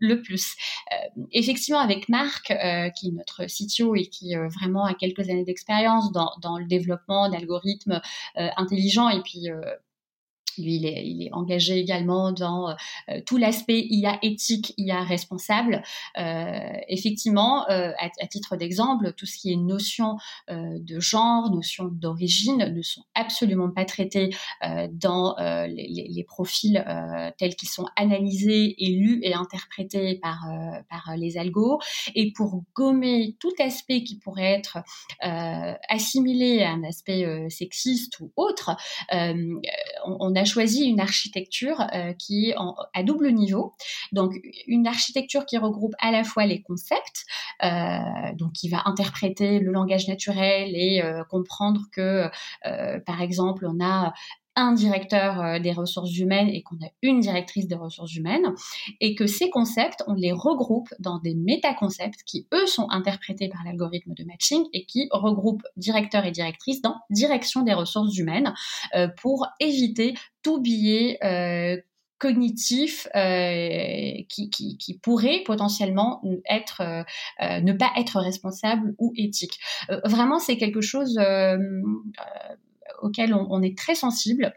le plus. Euh, effectivement, avec Marc, qui est notre CTO et qui vraiment a quelques années d'expérience dans, dans, le développement d'algorithmes intelligents et puis lui, il est, engagé également dans euh, tout l'aspect IA éthique, IA responsable. Euh, effectivement, euh, à, titre d'exemple, tout ce qui est notion euh, de genre, notion d'origine, ne sont absolument pas traités euh, dans les, profils tels qu'ils sont analysés et lus et interprétés par, les algos. Et pour gommer tout aspect qui pourrait être assimilé à un aspect sexiste ou autre, on a choisi une architecture euh, qui est à double niveau. Donc une architecture qui regroupe à la fois les concepts, euh, donc qui va interpréter le langage naturel et euh, comprendre que, par exemple, on a un directeur euh, des ressources humaines et qu'on a une directrice des ressources humaines, et que ces concepts, on les regroupe dans des métaconcepts qui, eux, sont interprétés par l'algorithme de matching et qui regroupent directeur et directrice dans direction des ressources humaines euh, pour éviter tout biais euh, cognitif qui, qui, qui, pourrait potentiellement être ne pas être responsable ou éthique. vraiment, c'est quelque chose auquel on, est très sensible.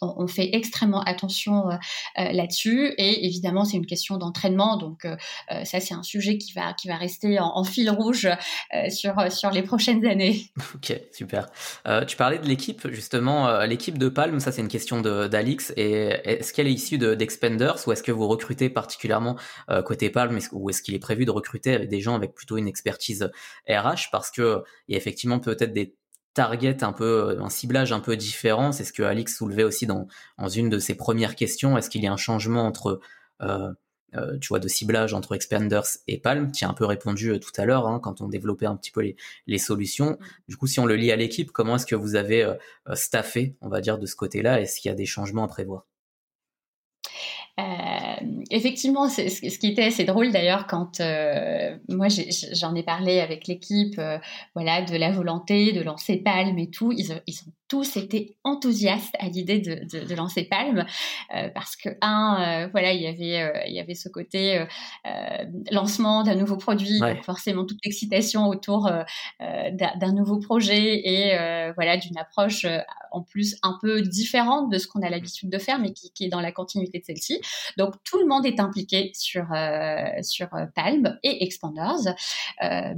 On, fait extrêmement attention euh, euh, là-dessus. Et évidemment c'est une question d'entraînement. Donc euh, ça c'est un sujet qui va qui va rester en, fil rouge sur sur les prochaines années. Ok super. tu parlais de l'équipe justement l'équipe de Palm ça c'est une question d'Alix. Est-ce qu'elle est issue d'Expenders ou est-ce que vous recrutez particulièrement côté Palm? Ou est-ce qu'il est prévu de recruter des gens avec plutôt une expertise RH parce que il y a effectivement peut-être des target un peu, euh, un ciblage un peu différent. C'est ce que Alix soulevait aussi dans, une de ses premières questions. Est-ce qu'il y a un changement entre, euh, euh, tu vois, de ciblage entre Expanders et Palm Tu as un peu répondu tout à l'heure hein, quand on développait un petit peu les, solutions. Du coup, si on le lit à l'équipe, comment est-ce que vous avez staffé, on va dire, de ce côté-là? Est-ce qu'il y a des changements à prévoir? Euh, effectivement, ce, ce qui était assez drôle d'ailleurs quand euh, moi j'en ai, parlé avec l'équipe, euh, voilà, de la volonté de lancer Palm et tout. Ils, ils ont tous été enthousiastes à l'idée de, de, de, lancer Palm parce que un, voilà, il y avait il y avait ce côté lancement d'un nouveau produit, donc forcément toute l'excitation autour d'un nouveau projet et voilà d'une approche en plus un peu différente de ce qu'on a l'habitude de faire, mais qui, qui est dans la continuité de celle-ci. Donc tout le monde est impliqué sur euh, sur euh, Palm et Expanders euh,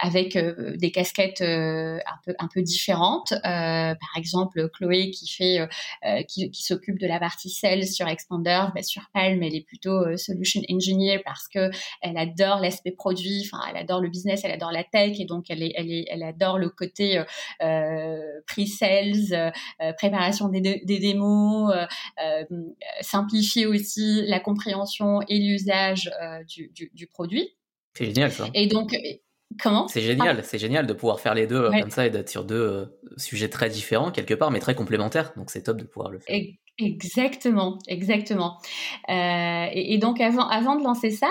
avec des casquettes un peu un peu différentes. Par exemple, Chloé qui fait qui, qui s'occupe de la partie sales sur Expanders, bah, sur Palm elle est plutôt solution engineer parce que elle adore l'aspect produit, enfin elle adore le business, elle adore la tech et donc elle est elle est elle adore le côté pre-sales, préparation des, des démos, simplifier aussi la compréhension et l'usage euh, du, du, produit. C'est génial ça. Et donc, comment? C'est génial, c'est génial de pouvoir faire les deux comme ça et d'être sur deux euh, sujets très différents quelque part, mais très complémentaires. Donc c'est top de pouvoir le faire. Exactement, exactement. Euh, et, donc avant, avant de lancer ça,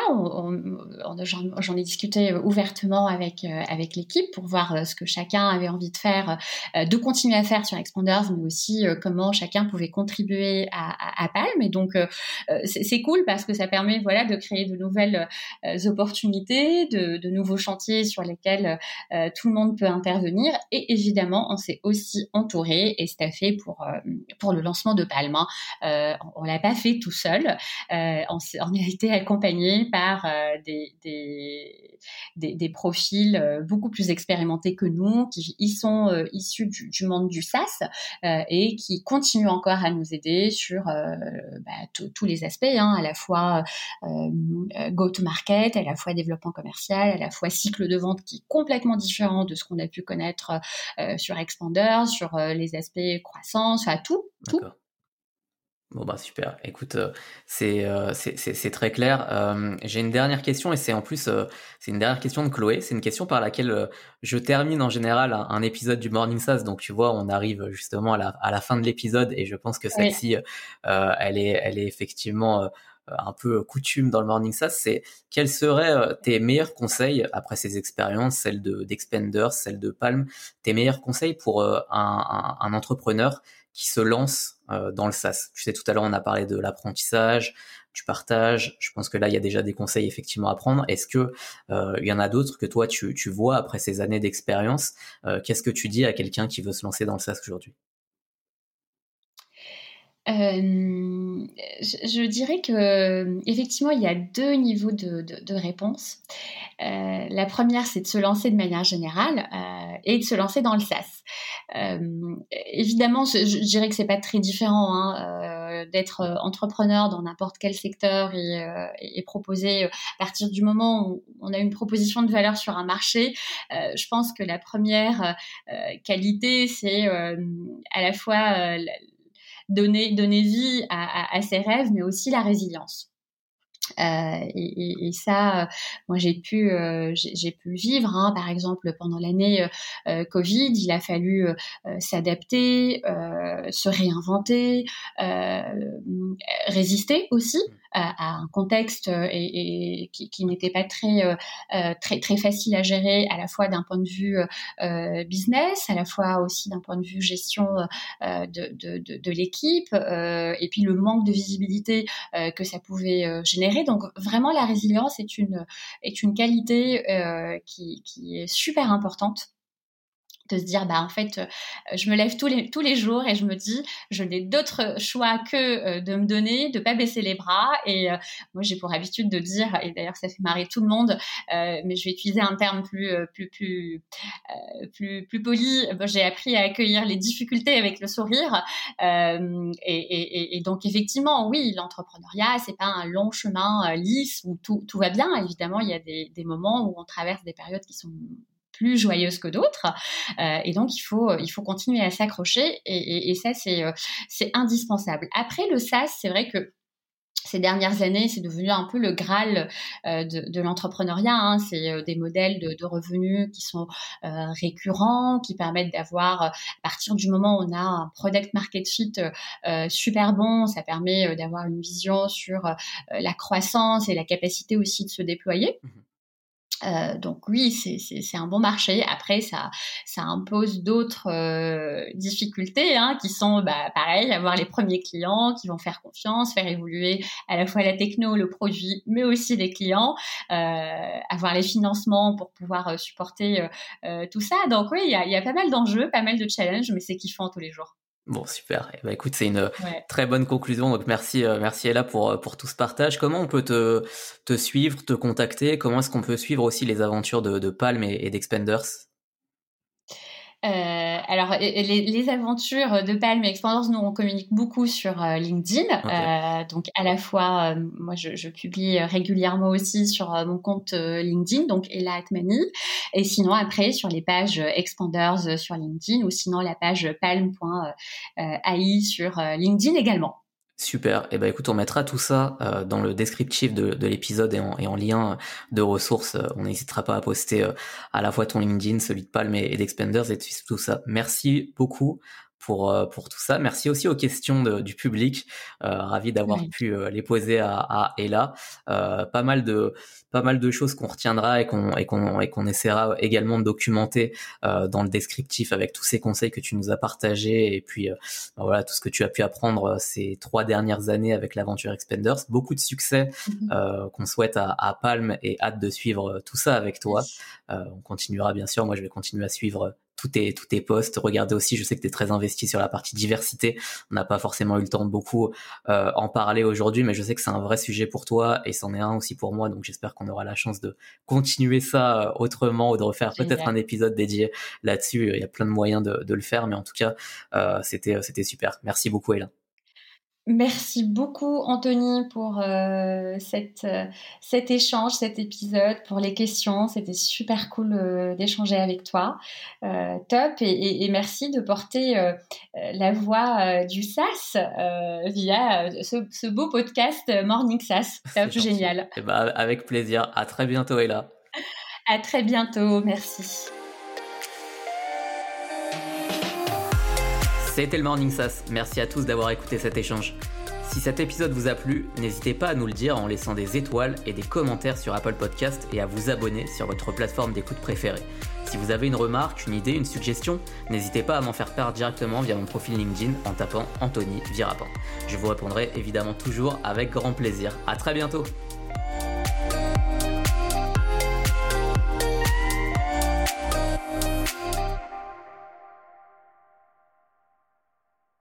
j'en ai discuté ouvertement avec euh, avec l'équipe pour voir euh, ce que chacun avait envie de faire, de continuer à faire sur Expanders, mais aussi comment chacun pouvait contribuer à, à, Palm. Et donc c'est cool parce que ça permet voilà de créer de nouvelles opportunités, de, de, nouveaux chantiers sur lesquels tout le monde peut intervenir. Et évidemment, on s'est aussi entouré et staffé pour pour le lancement de Palm. Euh, on l'a pas fait tout seul. Euh, on, a été accompagné par euh, des, profils beaucoup plus expérimentés que nous, qui sont issus du, monde du SaaS et qui continuent encore à nous aider sur bah, tous les aspects, hein, à la fois go-to-market, à la fois développement commercial, à la fois cycle de vente qui est complètement différent de ce qu'on a pu connaître sur Expander, sur les aspects croissance, à tout, tout. Bon bah super. Écoute, euh, c'est euh, c'est très clair. Euh, j'ai une dernière question et c'est en plus c'est une dernière question de Chloé. C'est une question par laquelle je termine en général un, épisode du Morning Sass. Donc tu vois, on arrive justement à la, à la fin de l'épisode et je pense que celle-ci, elle est elle est effectivement un peu coutume dans le Morning Sass. C'est quels seraient tes meilleurs conseils après ces expériences, celles de d'Expenders, celles de Palm, tes meilleurs conseils pour un, un, un entrepreneur qui se lance dans le SaaS. Tu sais, tout à l'heure, on a parlé de l'apprentissage, du partage. Je pense que là, il y a déjà des conseils effectivement à prendre. Est-ce que euh, il y en a d'autres que toi, tu, tu vois après ces années d'expérience euh, Qu'est-ce que tu dis à quelqu'un qui veut se lancer dans le SaaS aujourd'hui? Euh, je, dirais que effectivement il y a deux niveaux de, réponse. Euh, la première c'est de se lancer de manière générale euh, et de se lancer dans le SaaS. évidemment, je, dirais que c'est pas très différent hein, d'être entrepreneur dans n'importe quel secteur et, et, proposer à partir du moment où on a une proposition de valeur sur un marché. je pense que la première qualité c'est à la fois donner, donner vie à, ses rêves, mais aussi la résilience. Euh, et, ça, moi j'ai pu euh, j'ai pu vivre. Hein, par exemple, pendant l'année euh, Covid, il a fallu s'adapter, se réinventer, résister aussi à, un contexte euh, qui, n'était pas très, euh, euh, très facile à gérer, à la fois d'un point de vue business, à la fois aussi d'un point de vue gestion de, l'équipe, et puis le manque de visibilité que ça pouvait générer. Donc vraiment, la résilience est une est une qualité qui, qui est super importante de se dire bah en fait euh, je me lève tous les tous les jours et je me dis je n'ai d'autre choix que euh, de me donner de pas baisser les bras. Et euh, moi j'ai pour habitude de dire et d'ailleurs ça fait marrer tout le monde mais je vais utiliser un terme plus plus plus plus plus poli. J'ai appris à accueillir les difficultés avec le sourire. Et, et, et, donc effectivement oui l'entrepreneuriat c'est pas un long chemin lisse où tout tout va bien. Évidemment il y a des des moments où on traverse des périodes qui sont plus joyeuses que d'autres. Euh, et donc, il faut, il faut continuer à s'accrocher. Et, et, ça, c'est, euh, c'est indispensable. Après, le SaaS, c'est vrai que ces dernières années, c'est devenu un peu le graal euh, de, de l'entrepreneuriat. Hein. C'est euh, des modèles de, de, revenus qui sont euh, récurrents, qui permettent d'avoir, à partir du moment où on a un product market fit super bon, ça permet d'avoir une vision sur la croissance et la capacité aussi de se déployer. Mmh euh, donc oui, c'est un bon marché. Après, ça, ça impose d'autres euh, difficultés, hein, qui sont, bah, pareil, avoir les premiers clients qui vont faire confiance, faire évoluer à la fois la techno, le produit, mais aussi les clients, euh, avoir les financements pour pouvoir euh, supporter euh, tout ça. Donc oui, il y a, y a pas mal d'enjeux, pas mal de challenges, mais c'est kiffant tous les jours. Bon, super. Eh ben, écoute, c'est une très bonne conclusion. Donc, merci, euh, merci Ella pour, euh, pour tout ce partage. Comment on peut te, te suivre, te contacter? Comment est-ce qu'on peut suivre aussi les aventures de, de Palm et, et d'Expenders? Euh, alors, les, les, aventures de Palm et Expanders, nous, on communique beaucoup sur euh, LinkedIn. Euh, donc, à la fois, euh, moi, je, je, publie régulièrement aussi sur mon compte LinkedIn, donc Ella Atmani. Et sinon, après, sur les pages Expanders sur LinkedIn ou sinon la page palm.ai sur LinkedIn également. Super. Et eh ben écoute, on mettra tout ça euh, dans le descriptif de, de l'épisode et en, et en, lien de ressources. On n'hésitera pas à poster euh, à la fois ton LinkedIn, celui de Palm et, d'Expenders et tout ça. Merci beaucoup pour, euh, pour tout ça. Merci aussi aux questions du public. Euh, ravi d'avoir pu euh, les poser à, à Ella. Euh, pas mal de pas mal de choses qu'on retiendra et qu'on et qu'on et qu'on essaiera également de documenter dans le descriptif avec tous ces conseils que tu nous as partagés et puis bah voilà tout ce que tu as pu apprendre ces trois dernières années avec l'aventure Expenders. Beaucoup de succès mm-hmm. qu'on souhaite à, à Palm et hâte de suivre tout ça avec toi. on continuera bien sûr. Moi, je vais continuer à suivre tous tes, tous tes posts. Regardez aussi, je sais que tu es très investi sur la partie diversité. On n'a pas forcément eu le temps de beaucoup euh, en parler aujourd'hui, mais je sais que c'est un vrai sujet pour toi et c'en est un aussi pour moi. Donc j'espère qu'on aura la chance de continuer ça euh, autrement ou de refaire peut-être un épisode dédié là-dessus. Il y a plein de moyens de, de le faire, mais en tout cas, euh, c'était c'était super. Merci beaucoup, Ella. Merci beaucoup Anthony pour euh, cette, euh, cet échange, cet épisode, pour les questions. C'était super cool euh, d'échanger avec toi. top et, et, merci de porter la voix du SAS via ce, ce, beau podcast Morning SAS. Top, génial. Et eh bah, ben, avec plaisir. À très bientôt Ella. À très bientôt. Merci. C'était le Morning Sass. Merci à tous d'avoir écouté cet échange. Si cet épisode vous a plu, n'hésitez pas à nous le dire en laissant des étoiles et des commentaires sur Apple Podcast et à vous abonner sur votre plateforme d'écoute préférée. Si vous avez une remarque, une idée, une suggestion, n'hésitez pas à m'en faire part directement via mon profil LinkedIn en tapant Anthony Virapin. Je vous répondrai évidemment toujours avec grand plaisir. À très bientôt